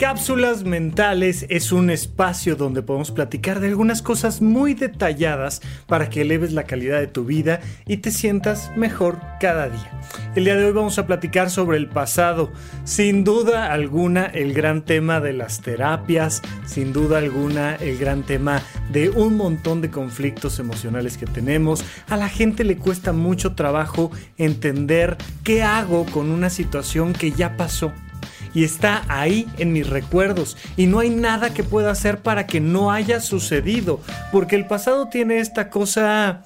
Cápsulas Mentales es un espacio donde podemos platicar de algunas cosas muy detalladas para que eleves la calidad de tu vida y te sientas mejor cada día. El día de hoy vamos a platicar sobre el pasado. Sin duda alguna el gran tema de las terapias, sin duda alguna el gran tema de un montón de conflictos emocionales que tenemos. A la gente le cuesta mucho trabajo entender qué hago con una situación que ya pasó y está ahí en mis recuerdos y no hay nada que pueda hacer para que no haya sucedido, porque el pasado tiene esta cosa,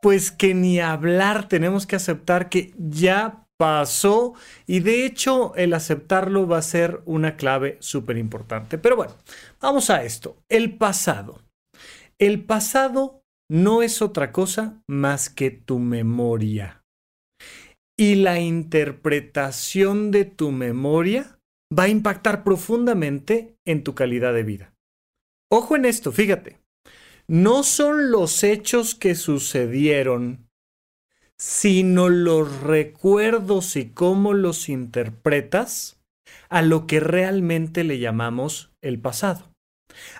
pues que ni hablar, tenemos que aceptar que ya pasó y de hecho el aceptarlo va a ser una clave súper importante. Pero bueno, vamos a esto, el pasado. El pasado no es otra cosa más que tu memoria y la interpretación de tu memoria va a impactar profundamente en tu calidad de vida. Ojo en esto, fíjate. No son los hechos que sucedieron, sino los recuerdos y cómo los interpretas a lo que realmente le llamamos el pasado.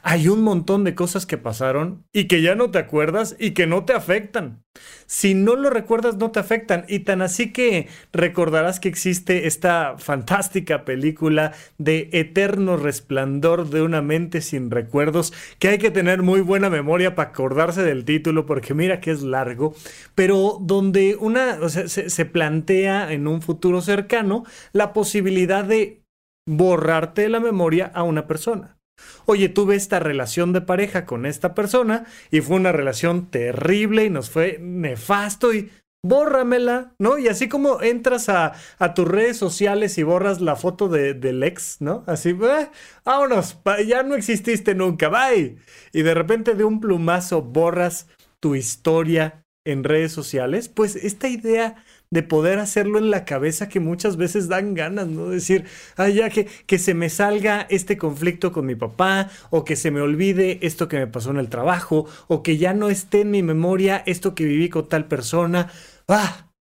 Hay un montón de cosas que pasaron y que ya no te acuerdas y que no te afectan. Si no lo recuerdas, no te afectan. Y tan así que recordarás que existe esta fantástica película de Eterno Resplandor de una mente sin recuerdos, que hay que tener muy buena memoria para acordarse del título, porque mira que es largo, pero donde una, se, se plantea en un futuro cercano la posibilidad de borrarte de la memoria a una persona. Oye, tuve esta relación de pareja con esta persona y fue una relación terrible y nos fue nefasto y bórramela, ¿no? Y así como entras a, tus redes sociales y borras la foto de, del ex, ¿no? Así, eh, vámonos, ya no exististe nunca, bye. Y de repente de un plumazo borras tu historia en redes sociales, pues esta idea de poder hacerlo en la cabeza que muchas veces dan ganas, ¿no? Decir, ay, ya que, que se me salga este conflicto con mi papá, o que se me olvide esto que me pasó en el trabajo, o que ya no esté en mi memoria esto que viví con tal persona. ¡Ah!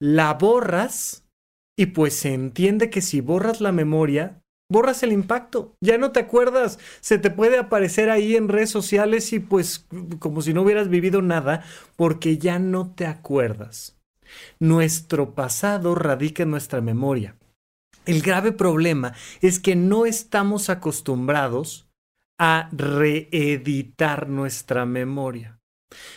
La borras y pues se entiende que si borras la memoria, borras el impacto, ya no te acuerdas, se te puede aparecer ahí en redes sociales y pues como si no hubieras vivido nada, porque ya no te acuerdas. Nuestro pasado radica en nuestra memoria. El grave problema es que no estamos acostumbrados a reeditar nuestra memoria.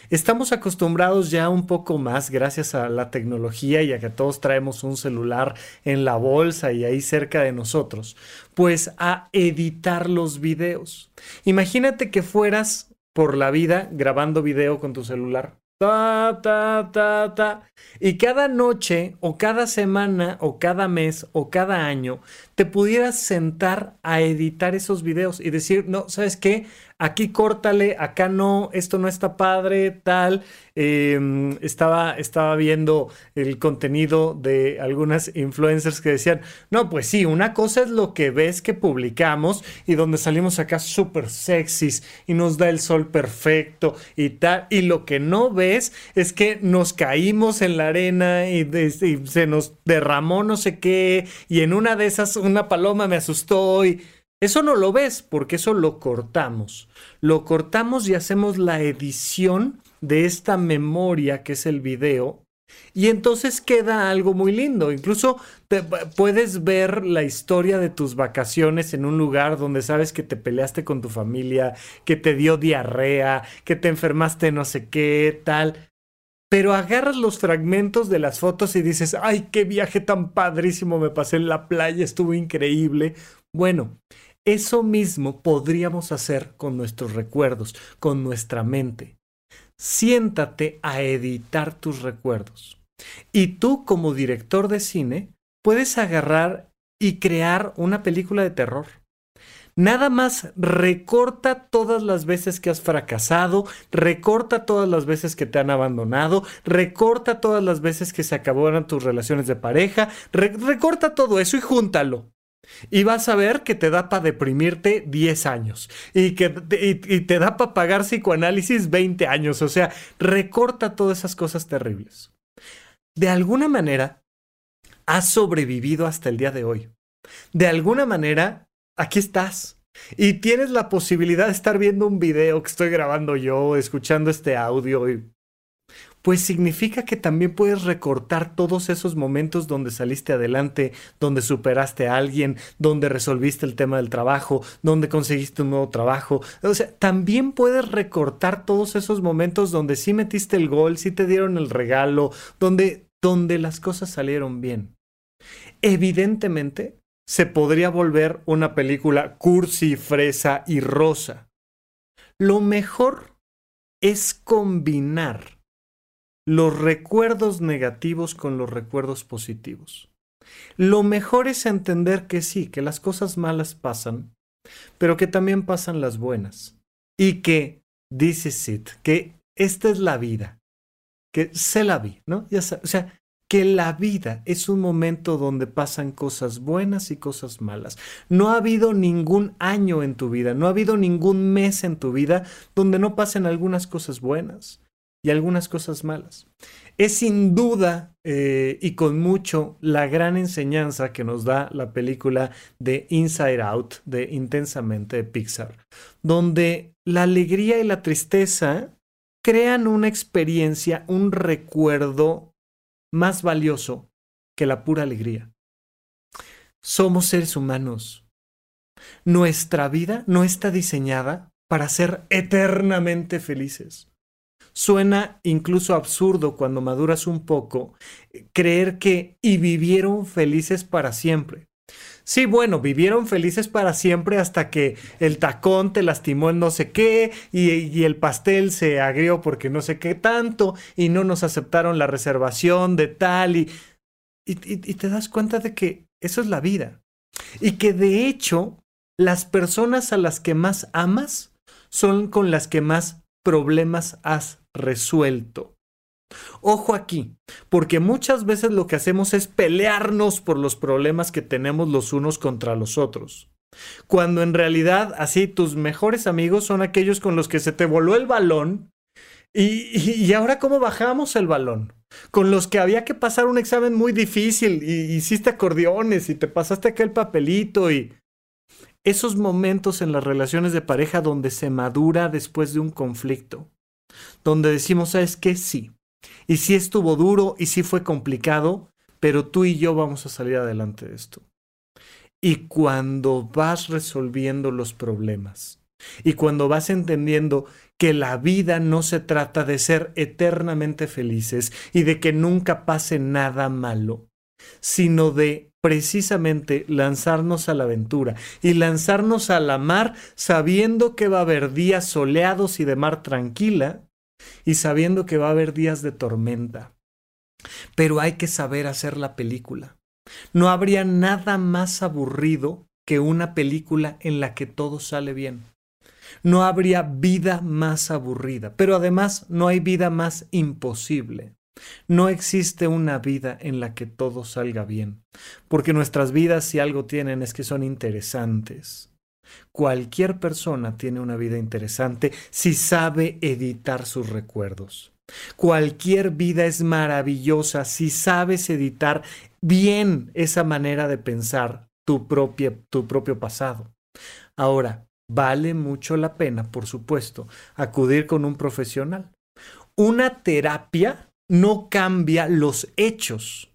Estamos acostumbrados ya un poco más, gracias a la tecnología y a que todos traemos un celular en la bolsa y ahí cerca de nosotros, pues a editar los videos. Imagínate que fueras por la vida grabando video con tu celular. Ta, ta, ta, ta. Y cada noche o cada semana o cada mes o cada año te pudieras sentar a editar esos videos y decir, no, ¿sabes qué? Aquí córtale, acá no, esto no está padre, tal. Em, estaba, estaba viendo el contenido de algunas influencers que decían, no, pues sí, una cosa es lo que ves que publicamos y donde salimos acá súper sexys y nos da el sol perfecto y tal, y lo que no ves es que nos caímos en la arena y, y se nos derramó no sé qué y en una de esas una paloma me asustó y eso no lo ves porque eso lo cortamos. Lo cortamos y hacemos la edición de esta memoria que es el video y entonces queda algo muy lindo. Incluso puedes ver la historia de tus vacaciones en un lugar donde sabes que te peleaste con tu familia, que te dio diarrea, que te enfermaste no sé qué, tal. Pero agarras los fragmentos de las fotos y dices, ay, qué viaje tan padrísimo me pasé en la playa, estuvo increíble. Bueno, eso mismo podríamos hacer con nuestros recuerdos, con nuestra mente. Siéntate a editar tus recuerdos. Y tú como director de cine puedes agarrar y crear una película de terror. Nada más recorta todas las veces que has fracasado, recorta todas las veces que te han abandonado, recorta todas las veces que se acabaron tus relaciones de pareja, recorta todo eso y júntalo. Y vas a ver que te da para deprimirte 10 años y que te da para pagar psicoanálisis 20 años. O sea, recorta todas esas cosas terribles. De alguna manera, has sobrevivido hasta el día de hoy. De alguna manera, aquí estás. Y tienes la posibilidad de estar viendo un video que estoy grabando yo, escuchando este audio y pues significa que también puedes recortar todos esos momentos donde saliste adelante, donde superaste a alguien, donde resolviste el tema del trabajo, donde conseguiste un nuevo trabajo. O sea, también puedes recortar todos esos momentos donde sí metiste el gol, sí te dieron el regalo, donde, donde las cosas salieron bien. Evidentemente, se podría volver una película cursi, fresa y rosa. Lo mejor es combinar los recuerdos negativos con los recuerdos positivos. Lo mejor es entender que sí, que las cosas malas pasan, pero que también pasan las buenas. Y que, dice Sid, que esta es la vida, que se la vi, ¿no? Ya o sea, que la vida es un momento donde pasan cosas buenas y cosas malas. No ha habido ningún año en tu vida, no ha habido ningún mes en tu vida donde no pasen algunas cosas buenas y algunas cosas malas. Es sin duda eh, y con mucho la gran enseñanza que nos da la película de Inside Out, de Intensamente de Pixar, donde la alegría y la tristeza crean una experiencia, un recuerdo más valioso que la pura alegría. Somos seres humanos. Nuestra vida no está diseñada para ser eternamente felices. Suena incluso absurdo cuando maduras un poco creer que y vivieron felices para siempre. Sí, bueno, vivieron felices para siempre hasta que el tacón te lastimó en no sé qué y, el pastel se agrió porque no sé qué tanto y no nos aceptaron la reservación de tal y, y te das cuenta de que eso es la vida. Y que de hecho las personas a las que más amas son con las que más problemas has resuelto. Ojo aquí, porque muchas veces lo que hacemos es pelearnos por los problemas que tenemos los unos contra los otros. Cuando en realidad así tus mejores amigos son aquellos con los que se te voló el balón y, y, ahora cómo bajamos el balón. Con los que había que pasar un examen muy difícil y hiciste acordeones y te pasaste aquel papelito y esos momentos en las relaciones de pareja donde se madura después de un conflicto donde decimos, ¿sabes qué? Sí. Y sí estuvo duro y sí fue complicado, pero tú y yo vamos a salir adelante de esto. Y cuando vas resolviendo los problemas y cuando vas entendiendo que la vida no se trata de ser eternamente felices y de que nunca pase nada malo, sino de precisamente lanzarnos a la aventura y lanzarnos a la mar sabiendo que va a haber días soleados y de mar tranquila y sabiendo que va a haber días de tormenta. Pero hay que saber hacer la película. No habría nada más aburrido que una película en la que todo sale bien. No habría vida más aburrida, pero además no hay vida más imposible. No existe una vida en la que todo salga bien, porque nuestras vidas si algo tienen es que son interesantes. Cualquier persona tiene una vida interesante si sabe editar sus recuerdos. Cualquier vida es maravillosa si sabes editar bien esa manera de pensar tu, tu propio pasado. Ahora, vale mucho la pena, por supuesto, acudir con un profesional. Una terapia no cambia los hechos.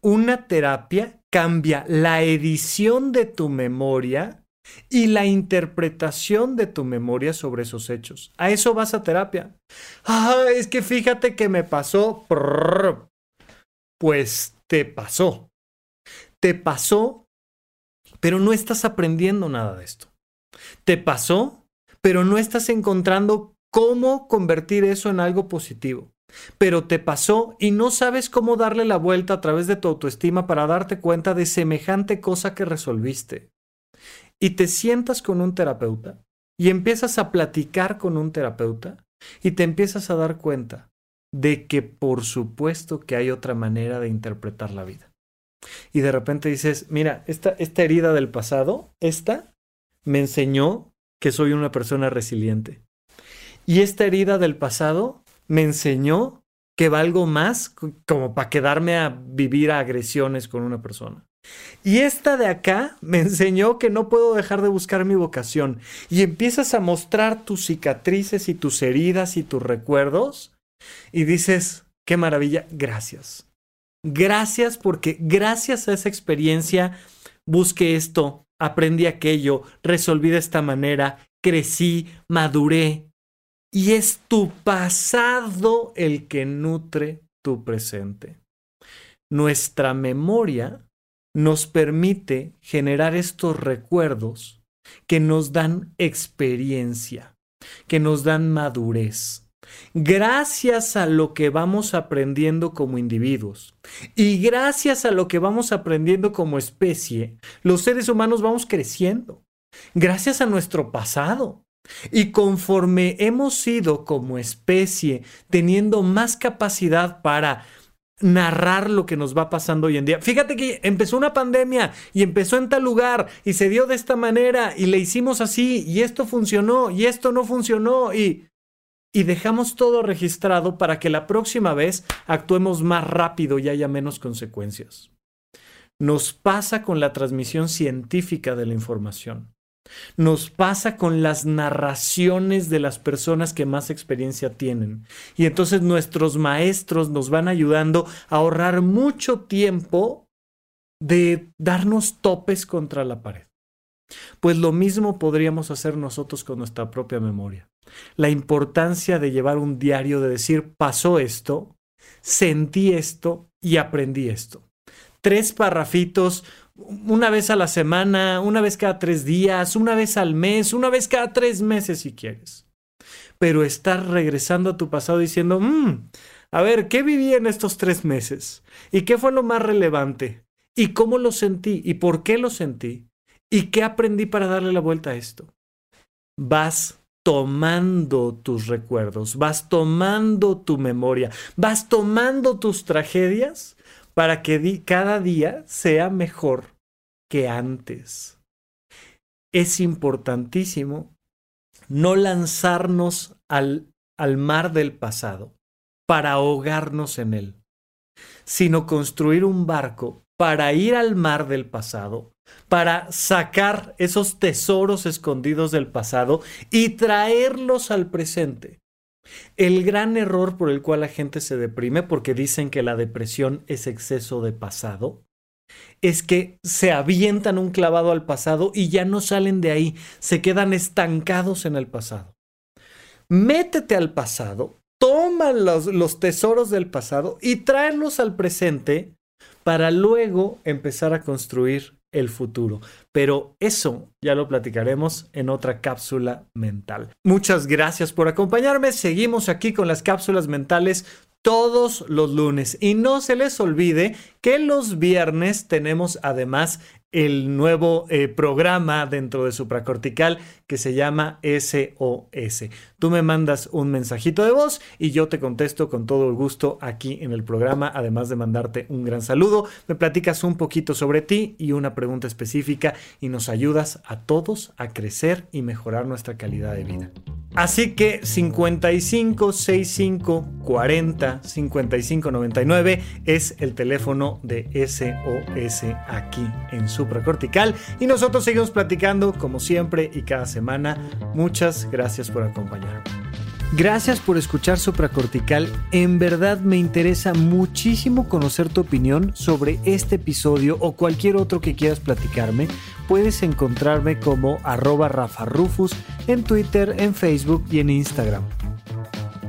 Una terapia cambia la edición de tu memoria y la interpretación de tu memoria sobre esos hechos. A eso vas a terapia. Ah, es que fíjate que me pasó. Pues te pasó. Te pasó, pero no estás aprendiendo nada de esto. Te pasó, pero no estás encontrando cómo convertir eso en algo positivo. Pero te pasó y no sabes cómo darle la vuelta a través de tu autoestima para darte cuenta de semejante cosa que resolviste y te sientas con un terapeuta y empiezas a platicar con un terapeuta y te empiezas a dar cuenta de que por supuesto que hay otra manera de interpretar la vida. Y de repente dices, mira, esta, esta herida del pasado, esta me enseñó que soy una persona resiliente. Y esta herida del pasado me enseñó que valgo más como para quedarme a vivir agresiones con una persona. Y esta de acá me enseñó que no puedo dejar de buscar mi vocación. Y empiezas a mostrar tus cicatrices y tus heridas y tus recuerdos. Y dices, qué maravilla, gracias. Gracias porque gracias a esa experiencia busqué esto, aprendí aquello, resolví de esta manera, crecí, maduré. Y es tu pasado el que nutre tu presente. Nuestra memoria nos permite generar estos recuerdos que nos dan experiencia, que nos dan madurez. Gracias a lo que vamos aprendiendo como individuos y gracias a lo que vamos aprendiendo como especie, los seres humanos vamos creciendo. Gracias a nuestro pasado. Y conforme hemos sido como especie teniendo más capacidad para narrar lo que nos va pasando hoy en día. Fíjate que empezó una pandemia y empezó en tal lugar y se dio de esta manera y le hicimos así y esto funcionó y esto no funcionó y y dejamos todo registrado para que la próxima vez actuemos más rápido y haya menos consecuencias. Nos pasa con la transmisión científica de la información. Nos pasa con las narraciones de las personas que más experiencia tienen. Y entonces nuestros maestros nos van ayudando a ahorrar mucho tiempo de darnos topes contra la pared. Pues lo mismo podríamos hacer nosotros con nuestra propia memoria. La importancia de llevar un diario, de decir, pasó esto, sentí esto y aprendí esto. Tres parrafitos una vez a la semana, una vez cada tres días, una vez al mes, una vez cada tres meses si quieres. Pero estar regresando a tu pasado diciendo, mmm, a ver, ¿qué viví en estos tres meses? ¿Y qué fue lo más relevante? ¿Y cómo lo sentí? ¿Y por qué lo sentí? ¿Y qué aprendí para darle la vuelta a esto? Vas tomando tus recuerdos, vas tomando tu memoria, vas tomando tus tragedias para que cada día sea mejor que antes. Es importantísimo no lanzarnos al, al mar del pasado para ahogarnos en él, sino construir un barco para ir al mar del pasado, para sacar esos tesoros escondidos del pasado y traerlos al presente. El gran error por el cual la gente se deprime, porque dicen que la depresión es exceso de pasado, es que se avientan un clavado al pasado y ya no salen de ahí, se quedan estancados en el pasado. Métete al pasado, toma los, los tesoros del pasado y tráelos al presente para luego empezar a construir el futuro. Pero eso ya lo platicaremos en otra cápsula mental. Muchas gracias por acompañarme. Seguimos aquí con las cápsulas mentales todos los lunes. Y no se les olvide que los viernes tenemos además el nuevo eh, programa dentro de supracortical que se llama SOS. Tú me mandas un mensajito de voz y yo te contesto con todo el gusto aquí en el programa, además de mandarte un gran saludo. Me platicas un poquito sobre ti y una pregunta específica y nos ayudas a todos a crecer y mejorar nuestra calidad de vida. Así que 55 65 40 55 99 es el teléfono de SOS aquí en Supracortical y nosotros seguimos platicando como siempre y cada semana. Muchas gracias por acompañarme. Gracias por escuchar Supracortical. En verdad me interesa muchísimo conocer tu opinión sobre este episodio o cualquier otro que quieras platicarme. Puedes encontrarme como arroba Rafa Rufus en Twitter, en Facebook y en Instagram.